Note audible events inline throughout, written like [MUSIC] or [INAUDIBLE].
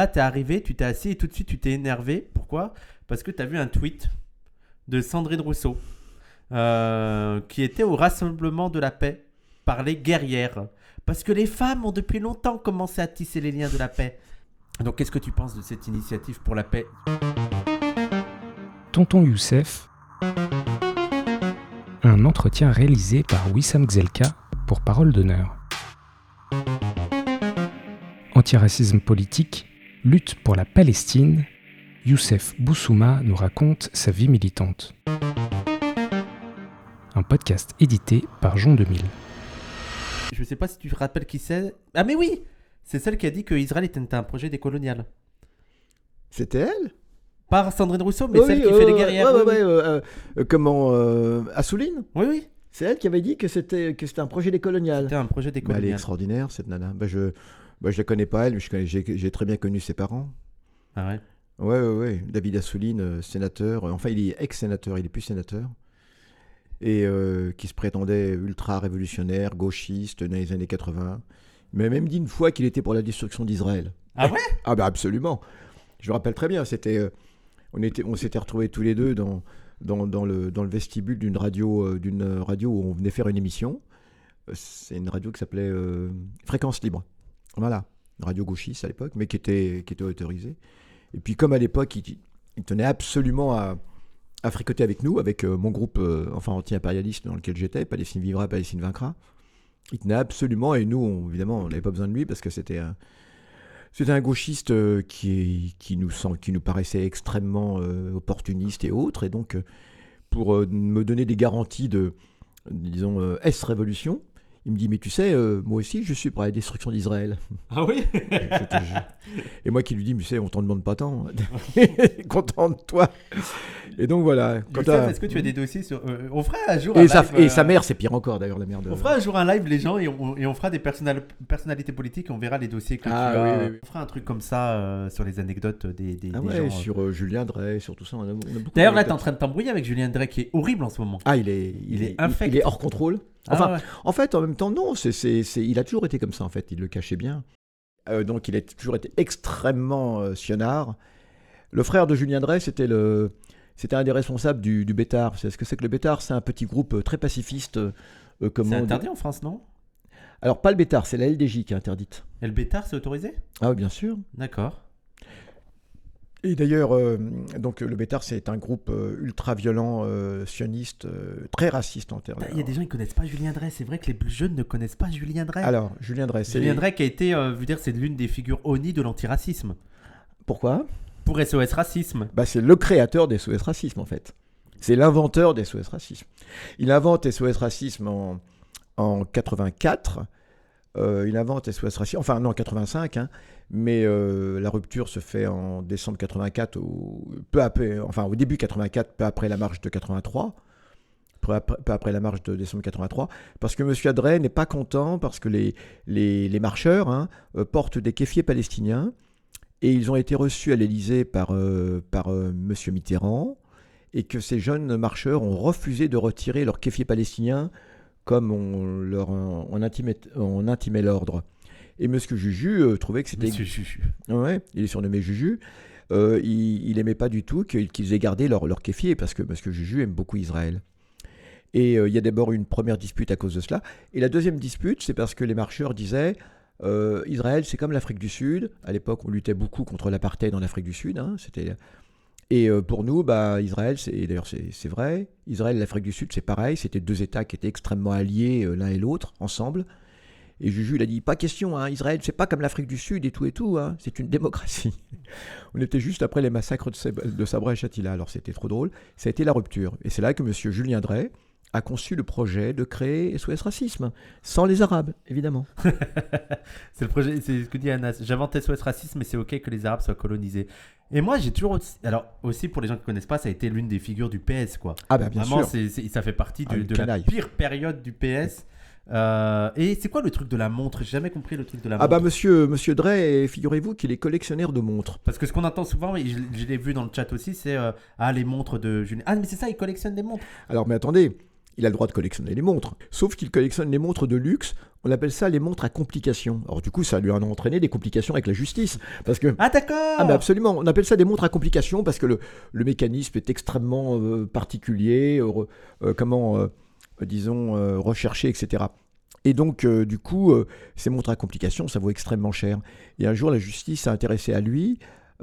Là, t'es arrivé, tu t'es assis et tout de suite, tu t'es énervé. Pourquoi? Parce que t'as vu un tweet de Sandrine Rousseau euh, qui était au Rassemblement de la paix par les guerrières. Parce que les femmes ont depuis longtemps commencé à tisser les liens de la paix. Donc, qu'est-ce que tu penses de cette initiative pour la paix? Tonton Youssef. Un entretien réalisé par Wissam Gzelka pour Parole d'honneur. Antiracisme politique, lutte pour la Palestine, Youssef Boussouma nous raconte sa vie militante. Un podcast édité par Jean 2000. Je sais pas si tu te rappelles qui c'est. Ah, mais oui C'est celle qui a dit que Israël était un projet décolonial. C'était elle? Par Sandrine Rousseau, mais Oui, celle qui fait les ouais, guerrières. ouais, oui, ouais, oui. euh, euh, comment euh, Assouline? Oui, oui. C'est elle qui avait dit que c'était que c'était un projet décolonial. C'était un projet Mais elle est décolonial. extraordinaire cette nana. Bah, je bah, je la connais pas elle, mais j'ai très bien connu ses parents. Ah ouais? Ouais, ouais, ouais. David Assouline, euh, sénateur. euh, Enfin, il est ex-sénateur, il est plus sénateur. Et euh, qui se prétendait ultra-révolutionnaire, gauchiste dans les années 80. Mais même dit une fois qu'il était pour la destruction d'Israël. Ah ouais? [LAUGHS] Ah bah absolument. Je me rappelle très bien. C'était, on était, on s'était retrouvés tous les deux dans dans, dans le dans le vestibule d'une radio d'une radio où on venait faire une émission. C'est une radio qui s'appelait Fréquence Libre. Voilà, radio gauchiste à l'époque, mais qui était qui était. Et puis comme à l'époque, il, tenait absolument à fricoter avec nous, avec euh, mon groupe euh, enfin anti-impérialiste dans lequel j'étais, Palestine vivra, Palestine vaincra. Il tenait absolument, et nous, on- évidemment, on n'avait pas besoin de lui parce que c'était un, un gauchiste euh, qui, qui, nous sent, qui nous paraissait extrêmement opportuniste et autre. Et donc, pour me donner des garanties de, disons, S-révolution, il me dit Mais tu sais, euh, moi aussi, je suis pour la destruction d'Israël. Ah oui [LAUGHS] [LAUGHS] et moi qui lui dis Mais tu sais, on t'en demande pas tant. [LAUGHS] Content de toi. Et donc, voilà. Est-ce que tu as des dossiers sur. euh, on fera un jour et, un sa, live, et euh, sa mère, c'est pire encore d'ailleurs, la mère de. On fera un jour un live, les gens, et on, et on fera des personnal- personnalités politiques et on verra les dossiers que Ah, tu as. oui, oui, oui. On fera un truc comme ça euh, sur les anecdotes des, des, Ah des ouais, gens. euh. sur euh, Julien Drey, sur tout ça. D'ailleurs, là, t'es en train de t'embrouiller avec Julien Drey qui est horrible en ce moment. Ah, il est, il, Il est est, infect. il est hors contrôle. Enfin, Ah ouais. En fait, en même temps, non, c'est, c'est, c'est- il a toujours été comme ça, en fait, il le cachait bien. Euh, donc, il a toujours été extrêmement euh, sionard. Le frère de Julien Drey, c'était, le, c'était un des responsables du, du Bétard. C'est ce que c'est que le Bétard? C'est un petit groupe euh, très pacifiste. euh, comment C'est dit- interdit en France, non? Alors, pas le Bétard, c'est la LDJ qui est interdite. Et le bétard, c'est autorisé? Ah oui, bien sûr. D'accord. Et d'ailleurs, euh, donc le Bétard, c'est un groupe euh, ultra-violent, euh, sioniste, très raciste en termes. Il y a des gens qui connaissent pas Julien Drey. C'est vrai que les plus jeunes ne connaissent pas Julien Drey. Alors, Julien Drey, c'est... Julien Drey qui a été, veux dire, c'est l'une des figures ONI de l'antiracisme. Pourquoi? Pour SOS Racisme. bah, c'est le créateur des SOS Racisme, en fait. C'est l'inventeur des SOS Racisme. Il invente SOS Racisme en, en 84. Euh, il invente SOS Racisme, enfin non, en 85, hein, mais euh, la rupture se fait en décembre 84, au, peu après, enfin au début 84, peu après la marche de 83. Peu après, la marche de décembre 83, parce que M. Adret n'est pas content, parce que les, les, marcheurs hein, euh, portent des kéfiers palestiniens, et ils ont été reçus à l'Élysée par, euh, par M. Mitterrand, et que ces jeunes marcheurs ont refusé de retirer leurs kéfiers palestiniens comme on, leur, on intimait l'ordre. Et M. Juju euh, trouvait que c'était... Monsieur Chuchu. Ouais, il est surnommé Juju. Euh, il, il aimait pas du tout qu'ils aient gardé leur, leur kéfier, parce que, que Juju aime beaucoup Israël. Et euh, il y a d'abord une première dispute à cause de cela. Et la deuxième dispute, c'est parce que les marcheurs disaient Israël, c'est comme l'Afrique du Sud. À l'époque, on luttait beaucoup contre l'apartheid en Afrique du Sud. hein, c'était... Et pour nous, bah, Israël, c'est, et d'ailleurs c'est, vrai, Israël et l'Afrique du Sud, c'est pareil. C'était deux États qui étaient extrêmement alliés l'un et l'autre, ensemble. Et Juju, il a dit Pas question, hein, Israël, c'est pas comme l'Afrique du Sud et tout et tout, hein, c'est une démocratie. [LAUGHS] On était juste après les massacres de, Sab- de Sabra et Shatila, alors c'était trop drôle. Ça a été la rupture. Et c'est là que M. Julien Drey a conçu le projet de créer SOS Racisme, sans les Arabes, évidemment. [LAUGHS] C'est le projet, c'est ce que dit Anas. J'invente SOS Racisme, mais c'est ok que les Arabes soient colonisés. Et moi, j'ai toujours. aussi- Alors, aussi pour les gens qui connaissent pas, ça a été l'une des figures du PS, quoi. Ah, bah bien Vraiment, sûr. ça fait partie Ah, de, une de la pire période du PS. Euh, et c'est quoi le truc de la montre? J'ai jamais compris le truc de la Ah, montre. bah monsieur, monsieur Drey, figurez-vous qu'il est collectionneur de montres. Parce que ce qu'on entend souvent, et je, je l'ai vu dans le chat aussi, c'est euh, Ah, les montres de Julien. Ah, mais c'est ça, il collectionne des montres. Alors, mais attendez, il a le droit de collectionner les montres. Sauf qu'il collectionne les montres de luxe On appelle ça les montres à complications. Alors du coup, ça lui a entraîné des complications avec la justice. Parce que... Ah d'accord Ah mais absolument, on appelle ça des montres à complications parce que le, le mécanisme est extrêmement euh, particulier, comment, disons, euh, recherché, etc. Et donc, euh, du coup, euh, ces montres à complications, ça vaut extrêmement cher. Et un jour, la justice s'est intéressée à lui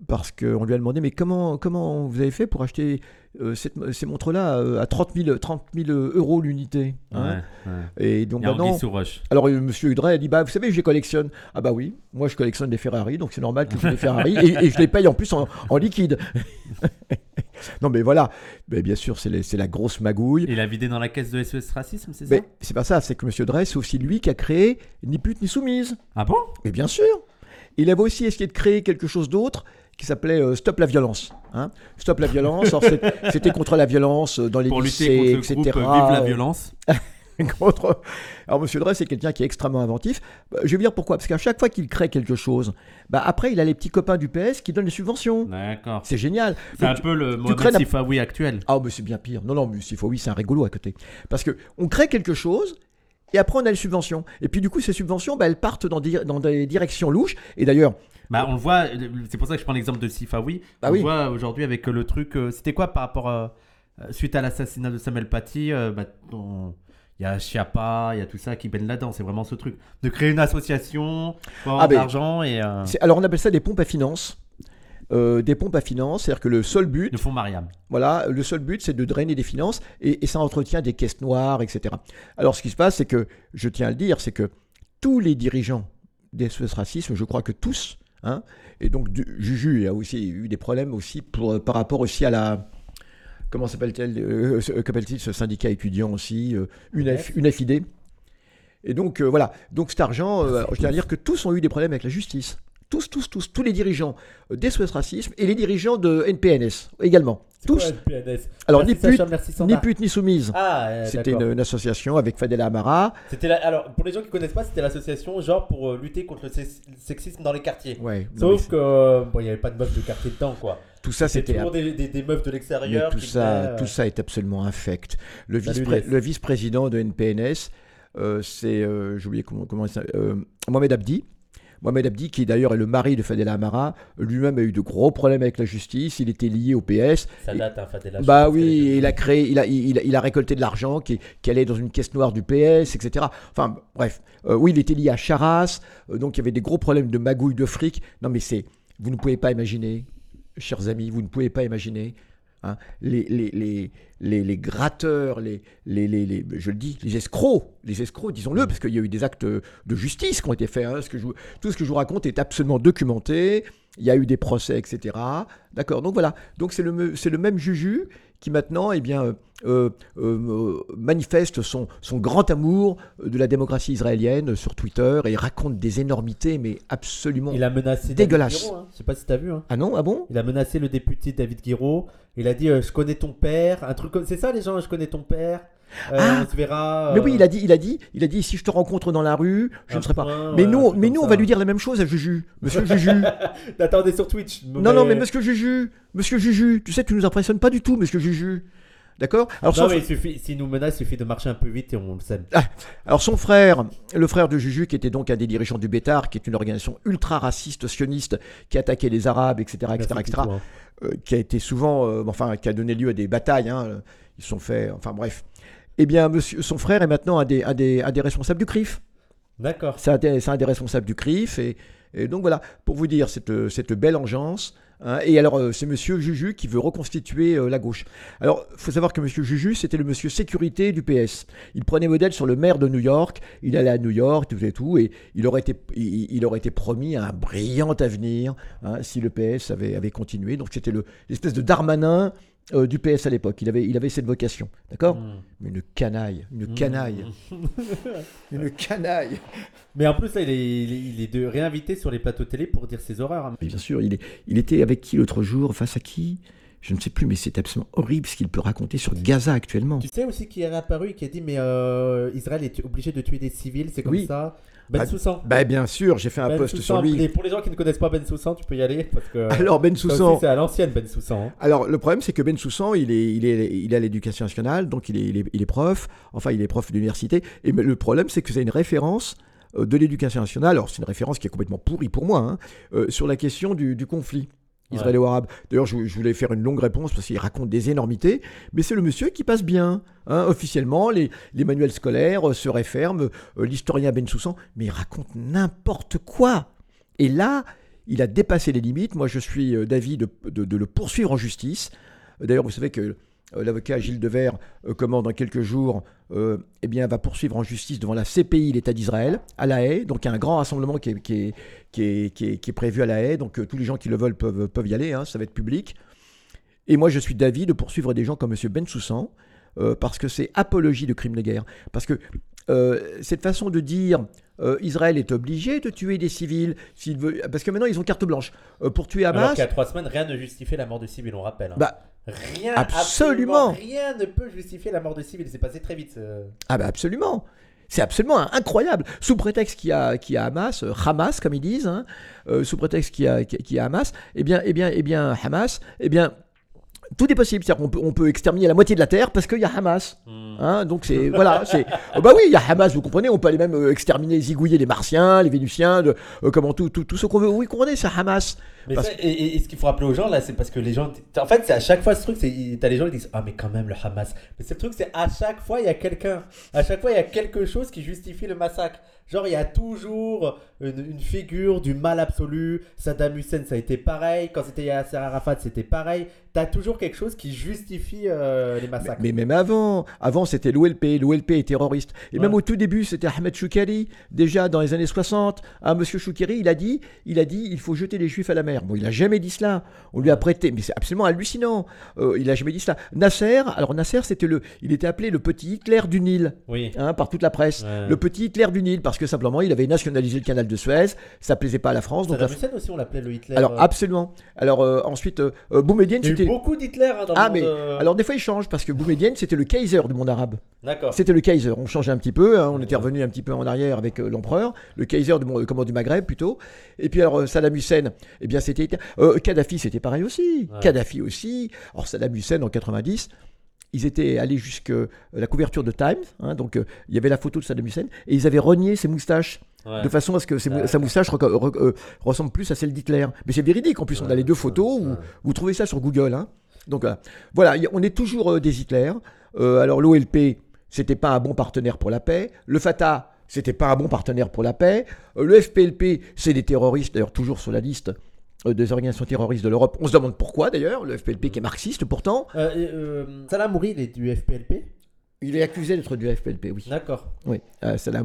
parce qu'on lui a demandé, mais comment, comment vous avez fait pour acheter euh, cette- ces montres-là euh, à 30 000, 30 000 euros l'unité hein? Ouais, ouais. Et donc roche. alors euh, Monsieur Udray a dit bah vous savez je les collectionne ah bah oui moi je collectionne des Ferrari donc c'est normal que j'ai des Ferrari et, et je les paye en plus en, en liquide [LAUGHS] non mais voilà. Mais bien sûr c'est la grosse magouille. Il a vidé dans la caisse de SES Racisme, c'est ça? mais c'est pas ça c'est que Monsieur Drey c'est aussi lui qui a créé ni pute ni soumise. Ah bon? Mais bien sûr. Il avait aussi essayé de créer quelque chose d'autre qui s'appelait euh, Stop la violence hein. Stop la violence. [LAUGHS] C'était contre la violence euh, dans les Pour lycées lutter contre le etc groupe Vive la violence. [LAUGHS] [LAUGHS] contre. Alors, Monsieur Drey, c'est quelqu'un qui est extrêmement inventif. Bah, Je vais vous dire pourquoi. Parce qu'à chaque fois qu'il crée quelque chose, bah, après, il a les petits copains du PS qui donnent les subventions. D'accord. C'est génial. C'est un peu le Mohamed la- Sifawi actuel. Ah, mais c'est bien pire. Non, non, mais oui, c'est un rigolo à côté. Parce que on crée quelque chose. Et après, on a les subventions. Et puis, du coup, ces subventions, bah, elles partent dans des, dans des directions louches. Et d'ailleurs, Bah, on le voit, c'est pour ça que je prends l'exemple de Sifawi. Bah on oui. le voit aujourd'hui avec le truc. euh, C'était quoi par rapport. euh, euh, suite à l'assassinat de Samuel Paty, euh, bah, on- il y a Chiappa, il y a tout ça qui baigne là-dedans. C'est vraiment ce truc. De créer une association pour avoir Ah, de mais- l'argent et. euh, alors on appelle ça des pompes à finances. Euh, des pompes à finances, c'est-à-dire que le seul but, le fonds Mariam. Voilà, le seul but, c'est de drainer des finances et, et ça entretient des caisses noires, etc. Alors, ce qui se passe, c'est que, je tiens à le dire, c'est que tous les dirigeants des Racisme, je crois que tous, hein, et donc du- Juju a aussi eu des problèmes aussi pour, par rapport aussi à la. Comment s'appelle-t-elle euh, ce- Qu'appelle-t-il ce syndicat étudiant aussi euh, UNFID. Et donc, euh, voilà. Donc, cet argent, euh, je tiens à dire que tous ont eu des problèmes avec la justice. Tous, tous, tous, tous les dirigeants euh, des SOS Racisme et les dirigeants de NPNS également. Tous. Alors, ni pute, ni pute ni soumise. Ah, euh, C'était une, une association avec Fadela Amara. C'était la- Alors, pour les gens qui connaissent pas, c'était l'association genre pour euh, lutter contre le sex- sexisme dans les quartiers. Ouais, Sauf que euh, bon, n'y avait pas de meufs de quartier dedans, quoi. tout ça, C'était toujours des, des, des meufs de l'extérieur. tout ça, tout ça est absolument infect. Le, vice-président de NPNS, euh, c'est, euh, j'ai oublié comment, comment il s'appelle, euh, Mohamed Abdi. Mohamed Abdi, qui d'ailleurs est le mari de Fadela Amara, lui-même a eu de gros problèmes avec la justice. Il était lié au PS. Ça date, hein, Fadela, Bah oui, il a créé, il a, il, a- il a récolté de l'argent qui, qui allait dans une caisse noire du PS, etc. Enfin bref, Euh, oui, il était lié à Charas, euh, donc il y avait des gros problèmes de magouille de fric. Non mais c'est, vous ne pouvez pas imaginer, chers amis, vous ne pouvez pas imaginer hein, les, les, les, les, gratteurs, les, les, je le dis, les escrocs, les escrocs, disons-le, parce qu'il y a eu des actes de justice qui ont été faits. hein. Tout ce que je vous raconte est absolument documenté. Il y a eu des procès, etc. D'accord. Donc voilà. Donc c'est le, c'est le même Juju qui maintenant, eh bien, euh, euh, euh, manifeste son, son grand amour de la démocratie israélienne sur Twitter et raconte des énormités, mais absolument. Il a menacé Dégueulasse. David Guiraud, hein. Je sais pas si t'as vu. Hein. Ah non, ah bon? Il a menacé le député David Guiraud. Il a dit euh, Je connais ton père. Un truc comme. C'est ça, les gens Je connais ton père. Euh, Ah. on se verra. Mais euh, oui, il a dit, il a dit, il a dit, si je te rencontre dans la rue, je ne serai pas. Mais nous, mais nous, on va lui dire la même chose à Juju, Monsieur Juju. [LAUGHS] Attendez sur Twitch. non, non, mais Monsieur Juju, Monsieur Juju, tu sais, tu nous impressionnes pas du tout, Monsieur Juju. D'accord? Alors, Non, son, mais il suffit, s'il nous menace, il suffit de marcher un peu vite et on le sait. alors son frère, le frère de Juju, qui était donc un des dirigeants du Bétar, qui est une organisation ultra raciste, sioniste, qui attaquait les Arabes, etc., etc., Merci, etc., hein. euh, qui a été souvent, euh, enfin, qui a donné lieu à des batailles. hein, ils sont fait, enfin bref. Eh bien, monsieur, son frère est maintenant un des, un des, un des responsables du CRIF. D'accord. C'est un, des- c'est un des responsables du CRIF. Et, et donc voilà, pour vous dire cette, cette belle engeance. hein. et alors, euh, c'est monsieur Juju qui veut reconstituer euh, la gauche. Alors, il faut savoir que monsieur Juju, c'était le monsieur sécurité du PS. Il prenait modèle sur le maire de New York. Il allait à New York, tout et tout. Et il aurait été, il, il aurait été promis un brillant avenir hein, si le PS avait, avait continué. Donc, c'était le- l'espèce de Darmanin. Euh, du PS à l'époque, il avait, il avait cette vocation, d'accord Hmm. Une canaille, une Hmm. canaille, [LAUGHS] une canaille. Mais en plus, là, il est, il est, il est de réinvité sur les plateaux télé pour dire ses horreurs. hein. Mais bien sûr, il, est, il était avec qui l'autre jour? Face à qui? Je ne sais plus, mais c'est absolument horrible ce qu'il peut raconter sur Gaza actuellement. Tu sais aussi qui est réapparu et qui a dit mais euh, Israël est obligé de tuer des civils, c'est comme Oui. ça. Ben Bah, Soussan. Bah bien sûr, j'ai fait un Ben post Soussan, sur lui. et pour les gens qui ne connaissent pas Ben Soussan, tu peux y aller parce que [LAUGHS] Alors Ben Soussan, c'est à l'ancienne Ben Soussan. hein. alors le problème c'est que Ben Soussan, il est, il est, il est à l'éducation nationale, donc il est, il est, il est prof. Enfin, il est prof d'université. Et le problème c'est que c'est une référence euh, de l'éducation nationale. Alors c'est une référence qui est complètement pourrie pour moi hein, euh, sur la question du, du conflit. Israélo-arabe. D'ailleurs, je, je voulais faire une longue réponse parce qu'il raconte des énormités, mais c'est le monsieur qui passe bien. hein. officiellement, les, les manuels scolaires euh, se réfèrent, euh, l'historien Ben Soussan, mais il raconte n'importe quoi. Et là, il a dépassé les limites. Moi, je suis euh, d'avis de, de- de le poursuivre en justice. D'ailleurs, vous savez que l'avocat Gilles Devers euh, commande dans quelques jours, euh, eh bien, va poursuivre en justice devant la CPI, l'État d'Israël, à La Haye. Donc, il y a un grand rassemblement qui est, qui est, qui est, qui est- qui est prévu à La Haye. Donc, euh, tous les gens qui le veulent peuvent, peuvent y aller. hein, ça va être public. Et moi, je suis d'avis de poursuivre des gens comme M. Ben Soussan, euh, parce que c'est apologie de crimes de guerre. Parce que euh, cette façon de dire euh, Israël est obligé de tuer des civils, s'il veut, parce que maintenant ils ont carte blanche. Euh, pour tuer Alors Hamas, qu'il y a trois semaines, rien ne justifiait la mort de civils, on rappelle. hein. bah, rien, absolument. rien ne peut justifier la mort de civils. C'est passé très vite. ah bah absolument. C'est absolument incroyable. Sous prétexte qu'il y a, qu'il y a Hamas, euh, Hamas comme ils disent, hein, euh, sous prétexte qu'il y a, qu'il y a Hamas, eh bien, eh bien, eh bien, Hamas, eh bien, tout est possible. C'est-à-dire qu'on peut, on peut exterminer la moitié de la terre parce qu'il y a Hamas. Hmm. Hein, donc c'est [LAUGHS] voilà, c'est oh bah oui, il y a Hamas, vous comprenez, on peut aller même euh, exterminer, zigouiller les Martiens, les Vénusiens, de, euh, comment tout, tout, tout ce qu'on veut. Oui, comprenez, c'est Hamas. Mais Parce- ça, et, et- et ce qu'il faut rappeler aux gens là, c'est parce que les gens. En fait, c'est à chaque fois ce truc, t'as les gens qui disent ah mais quand même le Hamas. Mais c'est le truc, c'est à chaque fois il y a quelqu'un, à chaque fois il y a quelque chose qui justifie le massacre. Genre il y a toujours une, une figure du mal absolu. Saddam Hussein ça a été pareil. Quand c'était Yasser Arafat c'était pareil. T'as toujours quelque chose qui justifie euh, les massacres. Mais même avant, avant c'était l'OLP, l'OLP est terroriste. Et Ouais. même au tout début, c'était Ahmed Choukari, déjà dans les années 60. Ah, Monsieur Choukari, il a dit, il a dit, il faut jeter les Juifs à la mer. Bon, il a jamais dit cela. On lui a prêté, mais c'est absolument hallucinant. Euh, il a jamais dit cela. Nasser, alors Nasser, c'était le, il était appelé le petit Hitler du Nil. Oui. hein, par toute la presse. Ouais. Le petit Hitler du Nil, parce que simplement il avait nationalisé le canal de Suez, ça plaisait pas à la France. Donc la- Hussein aussi on l'appelait le Hitler. Alors euh, absolument. Alors euh, ensuite, Boumedienne, c'était. beaucoup d'Hitler hein, dans Ah le mais monde, euh, alors des fois il change parce que Boumedienne c'était le Kaiser du monde arabe. D'accord. C'était le Kaiser. On changeait un petit peu. hein, on était revenu un petit peu en arrière avec l'empereur, le Kaiser du, monde- comment, du Maghreb plutôt. Et puis alors Saddam Hussein, eh bien c'était euh, Kadhafi, c'était pareil aussi. Ouais. Kadhafi aussi. Alors Saddam Hussein en 90. Ils étaient allés jusqu'à la couverture de Times, hein, donc euh, il y avait la photo de Saddam Hussein, et ils avaient renié ses moustaches, Ouais. de façon à ce que ses mou- Ouais. sa moustache re- euh, ressemble plus à celle d'Hitler. Mais c'est véridique, en plus, on a les deux photos, vous trouvez ça sur Google. hein. Donc voilà, on est toujours euh, des Hitler. Euh, alors l'OLP, c'était pas un bon partenaire pour la paix. Le Fatah, c'était pas un bon partenaire pour la paix. Euh, le FPLP, c'est des terroristes, d'ailleurs toujours sur la liste euh, des organisations terroristes de l'Europe. On se demande pourquoi d'ailleurs, le FPLP qui est marxiste pourtant. Euh, euh, Salah Mouri, il est du FPLP Il est accusé d'être du FPLP, oui. D'accord. Oui, euh, Salah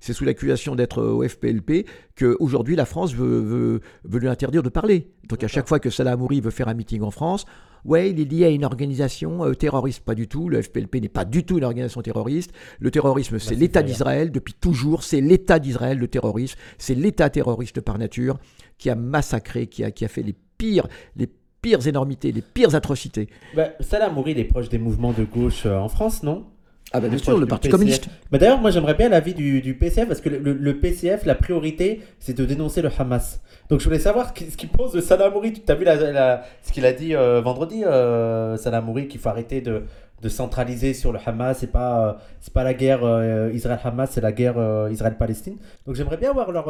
c'est sous l'accusation d'être au FPLP qu'aujourd'hui la France veut, veut, veut lui interdire de parler. Donc à chaque fois que Salah Hamouri veut faire un meeting en France, ouais, il est lié à une organisation euh, terroriste. Pas du tout, le FPLP n'est pas du tout une organisation terroriste. Le terrorisme, c'est c'est l'État d'Israël depuis toujours, c'est l'État d'Israël, le terrorisme, c'est l'État terroriste par nature qui a massacré, qui a, qui a fait les pires, les pires énormités, les pires atrocités. Bah, Salah Mouri, il est proche des mouvements de gauche euh, en France, non? Ah bah bien sûr, le Parti PCF. communiste. Bah, D'ailleurs, moi j'aimerais bien l'avis du, du PCF parce que le, le- le PCF, la priorité, c'est de dénoncer le Hamas. Donc je voulais savoir ce qu'il pense de Salah Mouri. Tu as vu la- la- ce qu'il a dit euh, vendredi, euh, Salah Mouri, qu'il faut arrêter de, de centraliser sur le Hamas. C'est pas, euh, c'est pas la guerre euh, Israël-Hamas, c'est la guerre Israël-Palestine. Donc j'aimerais bien avoir leur,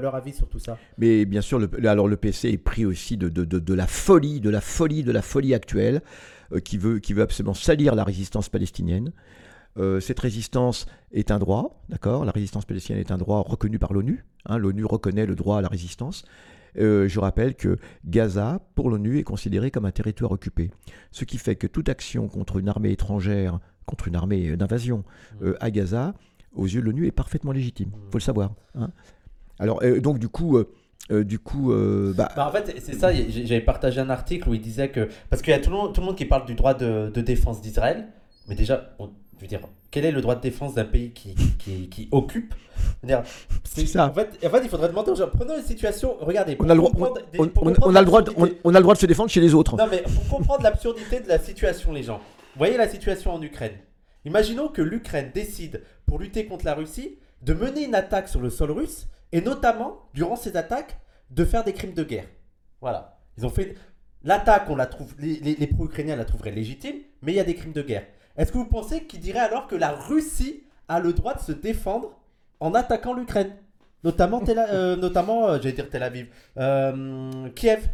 leur avis sur tout ça. Mais bien sûr, le, alors le PC est pris aussi de, de, de, de la folie, de la folie, de la folie actuelle, qui, veut, qui veut absolument salir la résistance palestinienne. Euh, cette résistance est un droit, d'accord? La résistance palestinienne est un droit reconnu par l'ONU. hein, L'ONU reconnaît le droit à la résistance. Euh, je rappelle que Gaza, pour l'ONU, est considéré comme un territoire occupé. Ce qui fait que toute action contre une armée étrangère, contre une armée euh, d'invasion euh, à Gaza, aux yeux de l'ONU, est parfaitement légitime. Il faut le savoir. hein. Alors, donc, du coup, euh, du coup euh, bah, Bah, en fait, c'est ça, j'avais partagé un article où il disait que. Parce qu'il y a tout le monde, tout le monde qui parle du droit de, de défense d'Israël, mais déjà, on- je veux dire, quel est le droit de défense d'un pays qui, qui, qui occupe C'est ça. En fait, en fait, il faudrait demander aux gens. Prenons une situation. Regardez. On a le droit, pour comprendre des- on, pour on- comprendre on a le droit, de, on, l'absurdité- on a le droit de se défendre chez les autres. Non, mais pour comprendre l'absurdité de la situation, les gens. Voyez la situation en Ukraine. Imaginons que l'Ukraine décide, pour lutter contre la Russie, de mener une attaque sur le sol russe, et notamment, durant ces attaques, de faire des crimes de guerre. Voilà. Ils ont fait. L'attaque, on la trouve. Les, les- les pro-ukrainiens la trouveraient légitime, mais il y a des crimes de guerre. Est-ce que vous pensez qu'ils diraient alors que la Russie a le droit de se défendre en attaquant l'Ukraine? Notamment, Tel euh, notamment euh, j'allais dire Tel Aviv, euh, Kiev.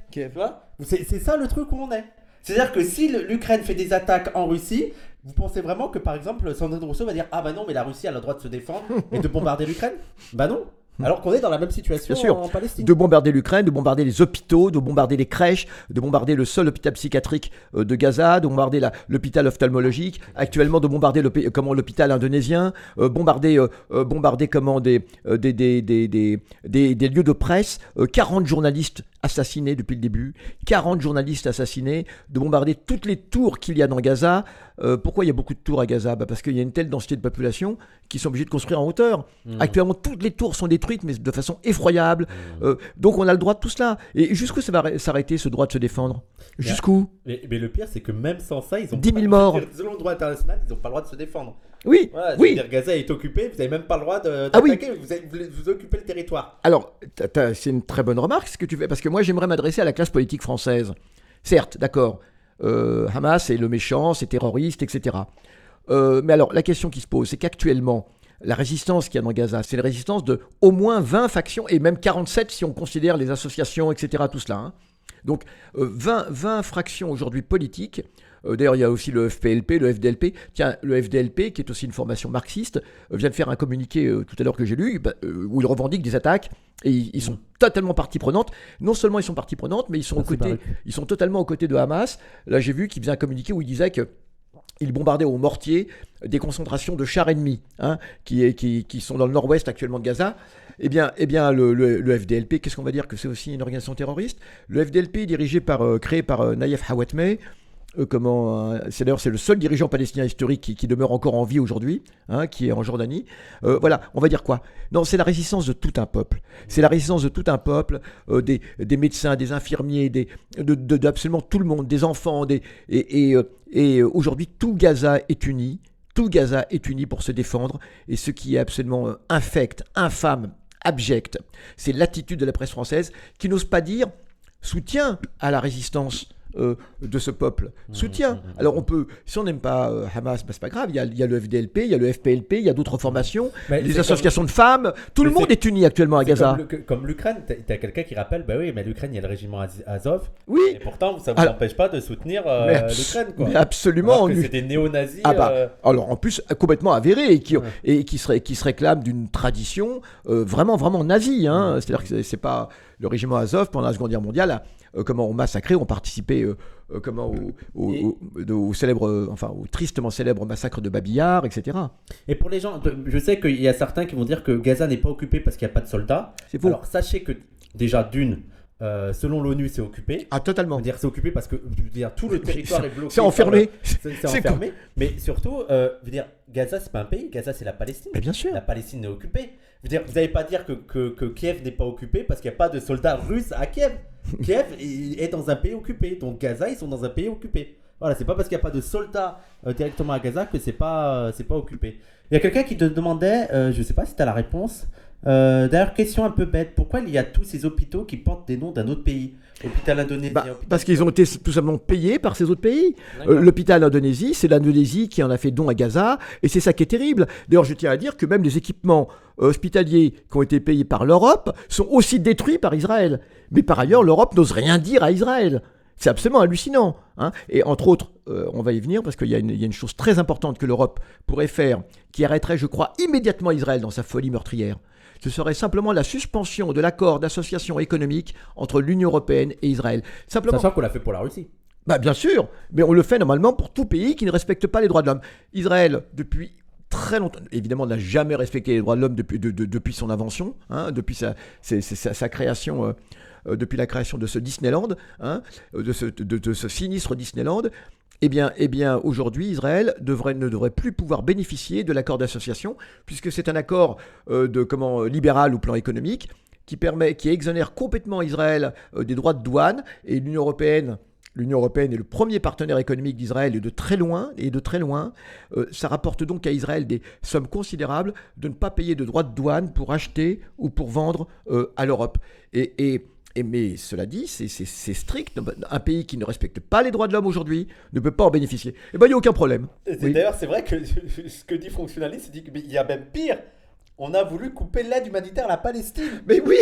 C'est c'est ça le truc où on est. C'est-à-dire que si l'Ukraine fait des attaques en Russie, vous pensez vraiment que par exemple Sandrine Rousseau va dire Ah bah non, mais la Russie a le droit de se défendre et de bombarder l'Ukraine? Bah non. Alors qu'on est dans la même situation Bien sûr. en Palestine. de bombarder l'Ukraine, de bombarder les hôpitaux, de bombarder les crèches, de bombarder le seul hôpital psychiatrique euh, de Gaza, de bombarder l'hôpital ophtalmologique, actuellement de bombarder euh, l'hôpital indonésien, euh, bombarder euh, bombarder comment des, des, des, des, des, des- des lieux de presse, euh, 40 journalistes assassinés depuis le début, 40 journalistes assassinés, de bombarder toutes les tours qu'il y a dans Gaza. Euh, pourquoi il y a beaucoup de tours à Gaza? Bah Parce qu'il y a une telle densité de population qu'ils sont obligés de construire en hauteur. Hmm. Actuellement, toutes les tours sont détruites, mais de façon effroyable. Euh, donc on a le droit de tout cela. Et jusqu'où ça va arrê- s'arrêter ce droit de se défendre? Jusqu'où? Mais, mais le pire, c'est que même sans ça, ils ont 10 000 pas- morts. [LAUGHS] Selon le droit international, ils n'ont pas le droit de se défendre. Oui, Voilà, oui. dire, Gaza est occupé, vous n'avez même pas le droit de- Ah oui. vous, avez- vous, vous occupez le territoire. Alors, c'est une très bonne remarque ce que tu fais, parce que moi j'aimerais m'adresser à la classe politique française. Certes, d'accord, euh, Hamas c'est le méchant, c'est terroriste, etc. Euh, mais alors, la question qui se pose, c'est qu'actuellement, la résistance qu'il y a dans Gaza, c'est la résistance de au moins 20 factions, et même 47 si on considère les associations, etc., tout cela. hein. Donc, euh, 20, 20 fractions aujourd'hui politiques. Euh, D'ailleurs, il y a aussi le FPLP, le FDLP. Tiens, le FDLP, qui est aussi une formation marxiste, euh, vient de faire un communiqué euh, tout à l'heure que j'ai lu, bah, où il revendique des attaques, et ils, ils sont totalement partie prenante. Non seulement ils sont partie prenante, mais ils sont, aux Ah, côtés, ils sont totalement aux côtés de Hamas. Là, j'ai vu qu'il faisait un communiqué où il disait que il bombardait au mortier des concentrations de chars ennemis hein, qui, est- qui, qui sont dans le nord-ouest actuellement de Gaza. Eh bien, eh bien le, le- le FDLP, qu'est-ce qu'on va dire? Que c'est aussi une organisation terroriste? Le FDLP, dirigé par, euh, créé par euh, Naïef Hawatmeh, euh, comment, euh, c'est d'ailleurs c'est le seul dirigeant palestinien historique qui, demeure encore en vie aujourd'hui, hein, qui est en Jordanie. Euh, voilà, on va dire quoi? Non, c'est la résistance de tout un peuple. C'est la résistance de tout un peuple, des, des médecins, des infirmiers, des, de, d'absolument tout le monde, des enfants, des, et, et, et aujourd'hui tout Gaza est uni. Tout Gaza est uni pour se défendre. Et ce qui est absolument infect, infâme, abject, c'est l'attitude de la presse française qui n'ose pas dire soutien à la résistance euh, de ce peuple. Soutien. Alors on peut, si on n'aime pas euh, Hamas, bah, c'est pas grave, il y, a, il y a le FDLP, il y a le FPLP, il y a d'autres formations, Mais les associations de femmes, tout le monde est uni actuellement à Gaza. Comme, l'Ukraine, t'as- t'as quelqu'un qui rappelle, bah oui, mais l'Ukraine, il y a le régiment Az- Azov, Oui, et pourtant, ça vous Alors- empêche pas de soutenir euh, l'Ukraine, absolument. C'est des néo-nazis. Ah bah, euh, Alors en plus complètement avéré et qui, Ouais. et qui, serait, qui se réclame d'une tradition vraiment vraiment nazie. Hein. C'est-à-dire que c'est pas le régiment Azov pendant la Seconde Guerre mondiale, a, euh, comment on massacré, ont participé euh, euh, comment au, au- Et- au- de- au célèbre, enfin au tristement célèbre massacre de Babillard, etc. Et pour les gens, je sais qu'il y a certains qui vont dire que Gaza n'est pas occupé parce qu'il n'y a pas de soldats. C'est faux. Alors sachez que déjà d'une, euh, selon l'ONU, c'est occupé. ah totalement. Dire c'est occupé parce que je veux dire, tout le [LAUGHS] territoire est bloqué. C'est enfermé. C'est enfermé. Mais surtout, euh, je veux dire, Gaza c'est pas un pays. Gaza c'est la Palestine. Mais bien sûr. La Palestine est occupée. Je veux dire, vous n'allez pas dire que, que, que Kiev n'est pas occupé parce qu'il n'y a pas de soldats russes à Kiev. [LAUGHS] Kiev est dans un pays occupé. Donc Gaza, ils sont dans un pays occupé. Voilà, c'est pas parce qu'il n'y a pas de soldats euh, directement à Gaza que c'est pas, euh, c'est pas occupé. Il y a quelqu'un qui te demandait, je sais pas si tu as la réponse. Euh, D'ailleurs, question un peu bête. Pourquoi il y a tous ces hôpitaux qui portent des noms d'un autre pays? Hôpital indonésien. Bah, hôpital- parce qu'ils ont été tout simplement payés par ces autres pays. Euh, L'hôpital Indonésie, c'est l'Indonésie qui en a fait don à Gaza, et c'est ça qui est terrible. D'ailleurs, je tiens à dire que même les équipements euh, hospitaliers qui ont été payés par l'Europe sont aussi détruits par Israël. Mais par ailleurs, l'Europe n'ose rien dire à Israël. C'est absolument hallucinant. hein. Et entre autres, euh, on va y venir parce qu'il y a une chose très importante que l'Europe pourrait faire, qui arrêterait, je crois, immédiatement Israël dans sa folie meurtrière. Ce serait simplement la suspension de l'accord d'association économique entre l'Union européenne et Israël. Simplement. Sachant qu'on l'a fait pour la Russie. Bah bien sûr, mais on le fait normalement pour tout pays qui ne respecte pas les droits de l'homme. Israël, depuis très longtemps, évidemment, n'a jamais respecté les droits de l'homme depuis, de- de- depuis son invention, hein, depuis sa, création, euh, euh, depuis la création de ce Disneyland, hein, de, ce, de, de ce sinistre Disneyland. Eh bien, eh bien aujourd'hui, Israël ne devrait plus pouvoir bénéficier de l'accord d'association, puisque c'est un accord euh, de comment libéral au plan économique qui permet, qui exonère complètement Israël euh, des droits de douane et l'Union européenne. L'Union européenne est le premier partenaire économique d'Israël et de très loin, et de très loin. Euh, ça rapporte donc à Israël des sommes considérables de ne pas payer de droits de douane pour acheter ou pour vendre euh, à l'Europe. Et- et- mais cela dit, c'est- strict. Un pays qui ne respecte pas les droits de l'homme aujourd'hui ne peut pas en bénéficier. Eh bien, il n'y a aucun problème. Et Oui. D'ailleurs, c'est vrai que [LAUGHS] ce que dit Fonctionnaliste, c'est qu'il y a même pire. On a voulu couper l'aide humanitaire à la Palestine. Mais oui,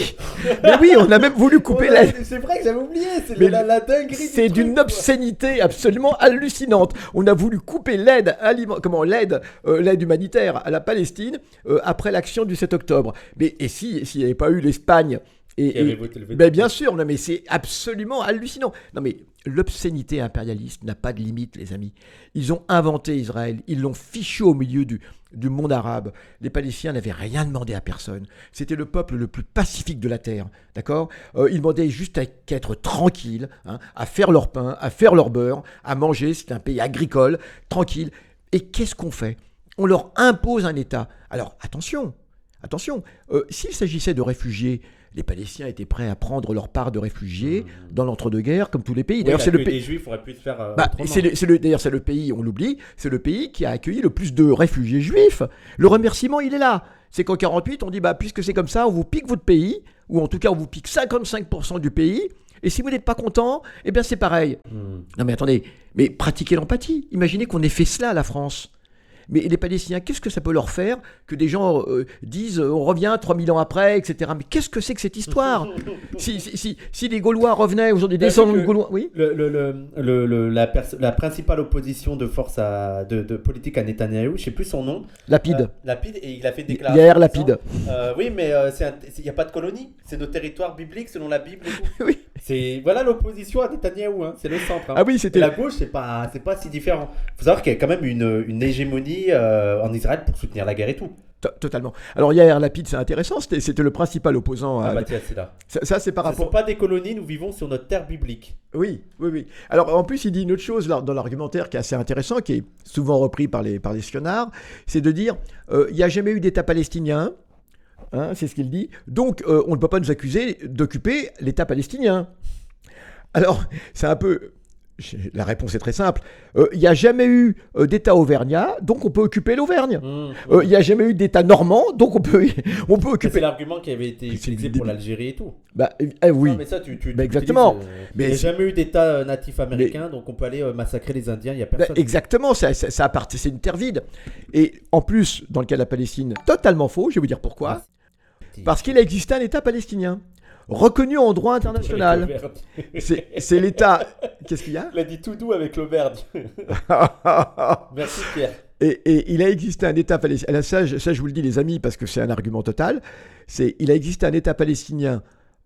mais oui, on a même voulu [LAUGHS] couper l'aide. C'est vrai que j'avais oublié. C'est la, la dinguerie. C'est d'une obscénité absolument hallucinante. On a voulu couper l'aide comment l'aide euh, l'aide humanitaire à la Palestine euh, après l'action du 7 octobre. Mais et si s'il n'y avait pas eu l'Espagne et, ben bien sûr, non mais c'est absolument hallucinant. Non mais l'obscénité impérialiste n'a pas de limite, les amis. Ils ont inventé Israël, ils l'ont fichu au milieu du, du monde arabe. Les Palestiniens n'avaient rien demandé à personne. C'était le peuple le plus pacifique de la terre, d'accord? Euh, Ils demandaient juste à être tranquilles, hein, à faire leur pain, à faire leur beurre, à manger. C'est un pays agricole, tranquille. Et qu'est-ce qu'on fait? On leur impose un État. Alors attention, attention. euh, S'il s'agissait de réfugiés, les Palestiniens étaient prêts à prendre leur part de réfugiés dans l'entre-deux-guerres, comme tous les pays. Oui, D'ailleurs, c'est le pays. Juifs aurait pu se faire. euh, Bah, c'est le- D'ailleurs, c'est le pays, on l'oublie, c'est le pays qui a accueilli le plus de réfugiés juifs. Le remerciement, il est là. C'est qu'en 48, on dit, bah, puisque c'est comme ça, on vous pique votre pays, ou en tout cas, on vous pique 55% du pays, et si vous n'êtes pas content, eh bien, c'est pareil. Hmm. Non, mais attendez, mais pratiquez l'empathie. Imaginez qu'on ait fait cela à la France. Mais les Palestiniens, qu'est-ce que ça peut leur faire que des gens euh, disent euh, on revient 3000 ans après, etc. Mais qu'est-ce que c'est que cette histoire? [LAUGHS] Si, si, si, si les Gaulois revenaient aujourd'hui, vu descendants de Gaulois, oui? Le, le- la, la principale opposition de force à, de, de politique à Netanyahou, je sais plus son nom. Lapide. Euh, Lapide, et il a fait déclaration. Yair Lapide. euh, oui, mais il n'y a pas de colonie. C'est nos territoires bibliques selon la Bible et tout. [LAUGHS] Oui. C'est voilà l'opposition à Netanyahou. Hein. C'est le centre. hein. Ah oui, c'était la gauche, c'est pas, c'est pas si différent. faut savoir qu'il y a quand même une, une hégémonie euh, en Israël pour soutenir la guerre et tout. To- Totalement. Alors Yair Lapide, c'est intéressant, c'était le principal opposant à... Ah bah c'est là. ça, ça, c'est par Ce ne sont rapport... pas des colonies, nous vivons sur notre terre biblique. Oui, oui, oui. Alors en plus, il dit une autre chose dans l'argumentaire qui est assez intéressant, qui est souvent repris par les, par les sionards, c'est de dire, euh, il n'y a jamais eu d'État palestinien, hein, c'est ce qu'il dit, donc euh, on ne peut pas nous accuser d'occuper l'État palestinien. Alors, c'est un peu... La réponse est très simple. Euh, Il n'y a jamais eu euh, d'État auvergnat, donc on peut occuper l'Auvergne. Mmh. Euh, Il n'y a jamais eu d'État normand, donc on peut, [LAUGHS] on peut occuper... C'est l'argument qui avait été utilisé pour l'Algérie et tout. Bah, euh, eh oui. Non, mais ça, tu, tu, Bah, exactement. euh, Mais il n'y a jamais eu d'État euh, natif américain, donc on peut aller euh, massacrer les Indiens, il n'y a Bah, exactement, ça, ça, ça c'est une terre vide. Et en plus, dans le cas de la Palestine, totalement faux, je vais vous dire pourquoi. Parce qu'il a existé un État palestinien, reconnu en droit international. [LAUGHS] C'est l'État... Qu'est-ce qu'il y a? Il a dit tout doux avec l'Auvergne. Merci Pierre. et, et il a existé un État palestinien. Ça, je- ça, je vous le dis, les amis, parce que c'est un argument total. C'est il a existé un État palestinien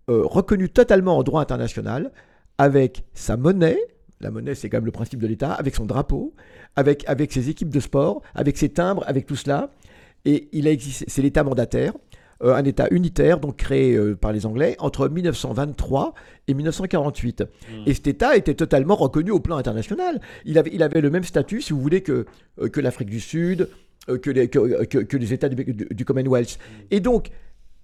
euh, reconnu totalement en droit international, avec sa monnaie. La monnaie, c'est quand même le principe de l'État, avec son drapeau, avec, avec ses équipes de sport, avec ses timbres, avec tout cela. Et il a existé, c'est l'État mandataire, euh, un État unitaire, donc créé euh, par les Anglais entre 1923 et 1948. Et cet État était totalement reconnu au plan international. Il avait, il avait le même statut, si vous voulez, que, euh, que l'Afrique du Sud, que, les, que, que- que les États du, du- du Commonwealth. Et donc,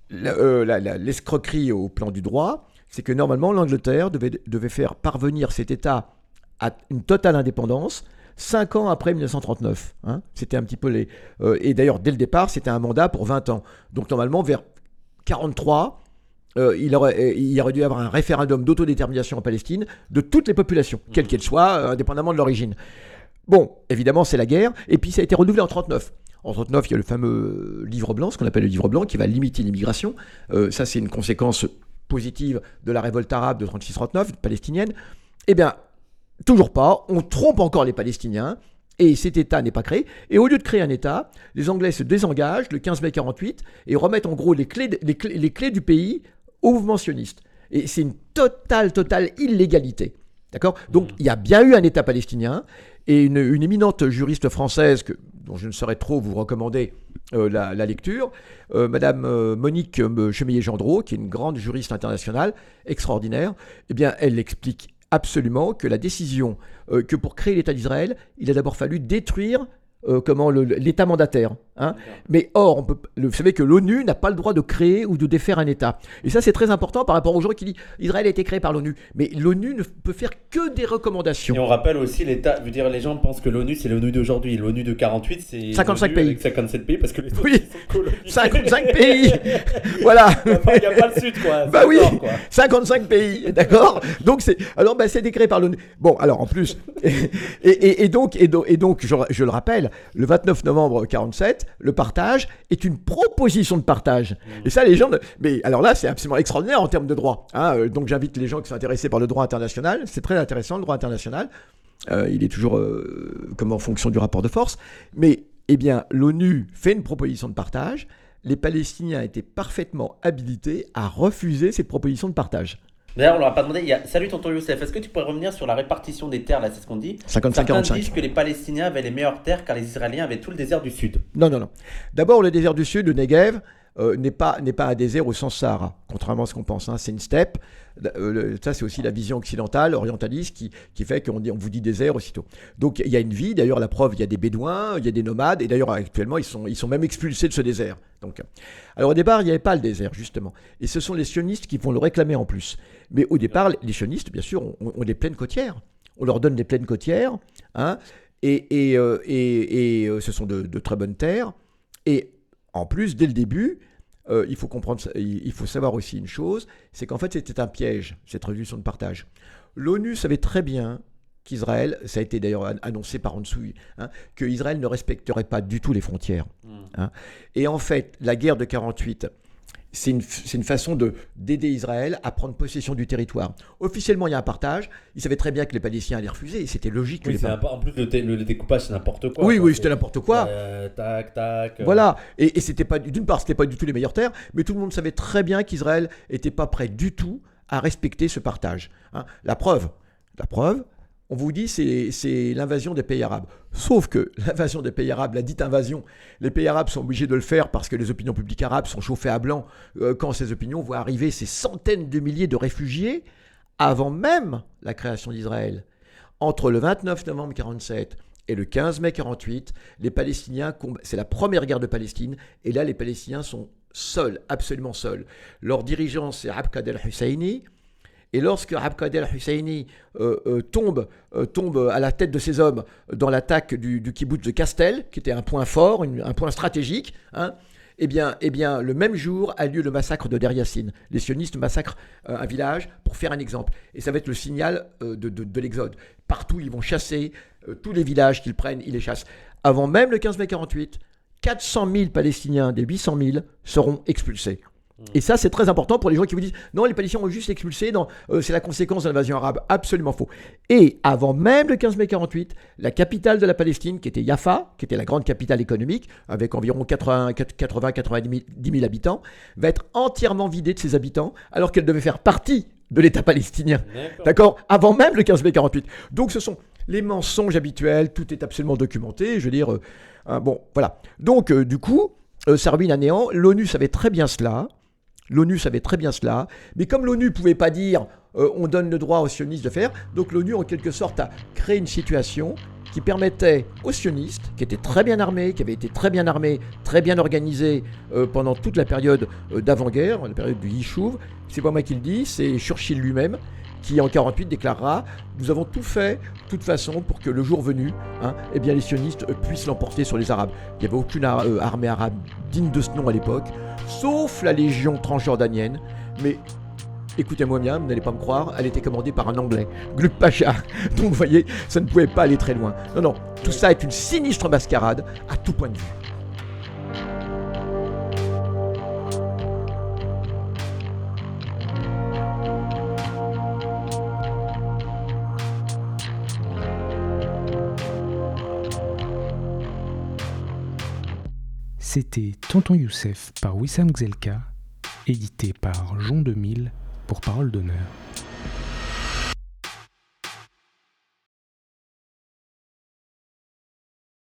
l'escroquerie au plan du droit, c'est que normalement, l'Angleterre devait, devait faire parvenir cet État à une totale indépendance cinq ans après 1939. hein. C'était un petit peu les... euh, et d'ailleurs, dès le départ, c'était un mandat pour 20 ans. Donc normalement, vers 43, euh, il, aurait, euh, il y aurait dû y avoir un référendum d'autodétermination en Palestine de toutes les populations, quelles qu'elles soient, euh, indépendamment de l'origine. Bon, évidemment, c'est la guerre, et puis ça a été renouvelé en 39. En 39, il y a le fameux livre blanc, ce qu'on appelle le livre blanc, qui va limiter l'immigration. Euh, ça, c'est une conséquence positive de la révolte arabe de 36-39, palestinienne. Eh bien, toujours pas. On trompe encore les Palestiniens. Et cet État n'est pas créé. Et au lieu de créer un État, les Anglais se désengagent le 15 mai 48 et remettent en gros les clés, de- les clés, les clés du pays au mouvement sioniste. Et c'est une totale, totale illégalité. D'accord? Donc il y a bien eu un État palestinien et une, une éminente juriste française que, dont je ne saurais trop vous recommander euh, la, la lecture, euh, Madame euh, Monique Chemillé-Gendreau, qui est une grande juriste internationale, extraordinaire, eh bien elle explique absolument que la décision euh, que pour créer l'État d'Israël, il a d'abord fallu détruire euh, comment l'État mandataire. Hein. Mais or, on peut, le- vous savez que l'ONU n'a pas le droit de créer ou de défaire un État. Et ça, c'est très important par rapport aux gens qui disent Israël a été créé par l'ONU. Mais l'ONU ne peut faire que des recommandations. Et on rappelle aussi l'État, je veux dire, les gens pensent que l'ONU c'est l'ONU d'aujourd'hui. L'ONU de 48 c'est 55 l'ONU pays. Avec 57 pays parce que les Oui. sont colonisés. 55 pays [LAUGHS] Voilà Il n'y a, pas- a le Sud quoi. [LAUGHS] Bah oui. quoi. 55 pays, d'accord Donc c'est alors bah, c'est décret par l'ONU. Bon, alors en plus [LAUGHS] et, et- et donc et, do- et donc je, je le rappelle, le 29 novembre 47, le partage est une proposition de partage. Et ça les gens mais alors là c'est absolument extraordinaire en termes de droit. hein. Euh, donc j'invite les gens qui sont intéressés par le droit international, c'est très intéressant le droit international. Euh, il est toujours euh, comme en fonction du rapport de force, mais eh bien l'ONU fait une proposition de partage. Les Palestiniens étaient parfaitement habilités à refuser cette proposition de partage. D'ailleurs, on leur a pas demandé. Il y a... Salut tonton Youssef, est-ce que tu pourrais revenir sur la répartition des terres là C'est ce qu'on dit? Certains 55-45. disent que les Palestiniens avaient les meilleures terres car les Israéliens avaient tout le désert du Sud. Non, non, non. D'abord, le désert du Sud, le Negev, euh, n'est pas, n'est pas un désert au sens Sahara, contrairement à ce qu'on pense. hein. C'est une steppe. Euh, ça, c'est aussi la vision occidentale, orientaliste, qui, qui fait qu'on on vous dit désert aussitôt. Donc, il y a une vie. D'ailleurs, la preuve, il y a des bédouins, il y a des nomades, et d'ailleurs, actuellement, ils sont, ils sont même expulsés de ce désert. Donc, alors, au départ, il n'y avait pas le désert, justement. Et ce sont les sionistes qui vont le réclamer en plus. Mais au départ, les sionistes, bien sûr, ont, des plaines côtières. On leur donne des plaines côtières, hein, et, et, euh, et- et, ce sont de, de très bonnes terres. Et en plus, dès le début, euh, il faut comprendre, ça- il il faut savoir aussi une chose, c'est qu'en fait c'était un piège, cette résolution de partage. L'ONU savait très bien qu'Israël, ça a été d'ailleurs an- annoncé par en dessous, hein, que Israël ne respecterait pas du tout les frontières. hein. Et en fait, la guerre de 48, c'est une, une façon de d'aider Israël à prendre possession du territoire. Officiellement, il y a un partage. Ils savaient très bien que les Palestiniens allaient refuser, c'était logique que Oui, les c'est Pa- un- en plus le, dé- le découpage c'est n'importe quoi. Oui, quoi. oui, c'était n'importe quoi. Euh, tac, tac. euh, Voilà, et, et c'était pas d'une part, c'était pas du tout les meilleures terres, mais tout le monde savait très bien qu'Israël était pas prêt du tout à respecter ce partage. hein. La preuve, la preuve, on vous dit c'est l'invasion des pays arabes. Sauf que [LAUGHS] l'invasion des pays arabes, la dite invasion, les pays arabes sont obligés de le faire parce que les opinions publiques arabes sont chauffées à blanc euh, quand ces opinions voient arriver ces centaines de milliers de réfugiés avant même la création d'Israël. Entre le 29 novembre 47 et le 15 mai 48, les Palestiniens, c'est la première guerre de Palestine, et là les Palestiniens sont seuls, absolument seuls. Leur dirigeant c'est Abqad el-Husseini, et lorsque Abqad el-Husseini euh, euh, tombe, euh, tombe à la tête de ses hommes dans l'attaque du, du kibbutz de Castel, qui était un point fort, un point stratégique, hein, eh bien, eh bien, le même jour a lieu le massacre de Der Yassin. Les sionistes massacrent un village pour faire un exemple. Et ça va être le signal de, de- de l'exode. Partout, ils vont chasser tous les villages qu'ils prennent, ils les chassent. Avant même le 15 mai 48, 400 000 Palestiniens des 800 000 seront expulsés. Et ça, c'est très important pour les gens qui vous disent non, les Palestiniens ont juste expulsé, euh, c'est la conséquence de l'invasion arabe. Absolument faux. Et avant même le 15 mai 48, la capitale de la Palestine, qui était Jaffa, qui était la grande capitale économique, avec environ 80-90 000 habitants, va être entièrement vidée de ses habitants, alors qu'elle devait faire partie de l'État palestinien. D'accord. Avant même le 15 mai 48. Donc ce sont les mensonges habituels, tout est absolument documenté, je veux dire, euh, hein, bon, voilà. Donc euh, du coup, ça ruine à néant, l'ONU savait très bien cela, l'ONU savait très bien cela, mais comme l'ONU ne pouvait pas dire euh, on donne le droit aux sionistes de faire, donc l'ONU en quelque sorte a créé une situation qui permettait aux sionistes, qui étaient très bien armés, qui avaient été très bien armés, très bien organisés euh, pendant toute la période euh, d'avant-guerre, la période du Yishuv, c'est pas moi qui le dis, c'est Churchill lui-même, qui en 48 déclarera Nous avons tout fait, de toute façon, pour que le jour venu, hein, eh bien, les sionistes puissent l'emporter sur les Arabes. Il n'y avait aucune ar- armée arabe digne de ce nom à l'époque, sauf la légion transjordanienne, mais écoutez-moi bien, vous n'allez pas me croire, elle était commandée par un Anglais, Gluck Pacha. [LAUGHS] Donc vous voyez, ça ne pouvait pas aller très loin. Non, non, tout ça est une sinistre mascarade à tout point de vue. C'était Tonton Youssef par Wissam Gzelka, édité par Jean 2000 pour Parole d'honneur.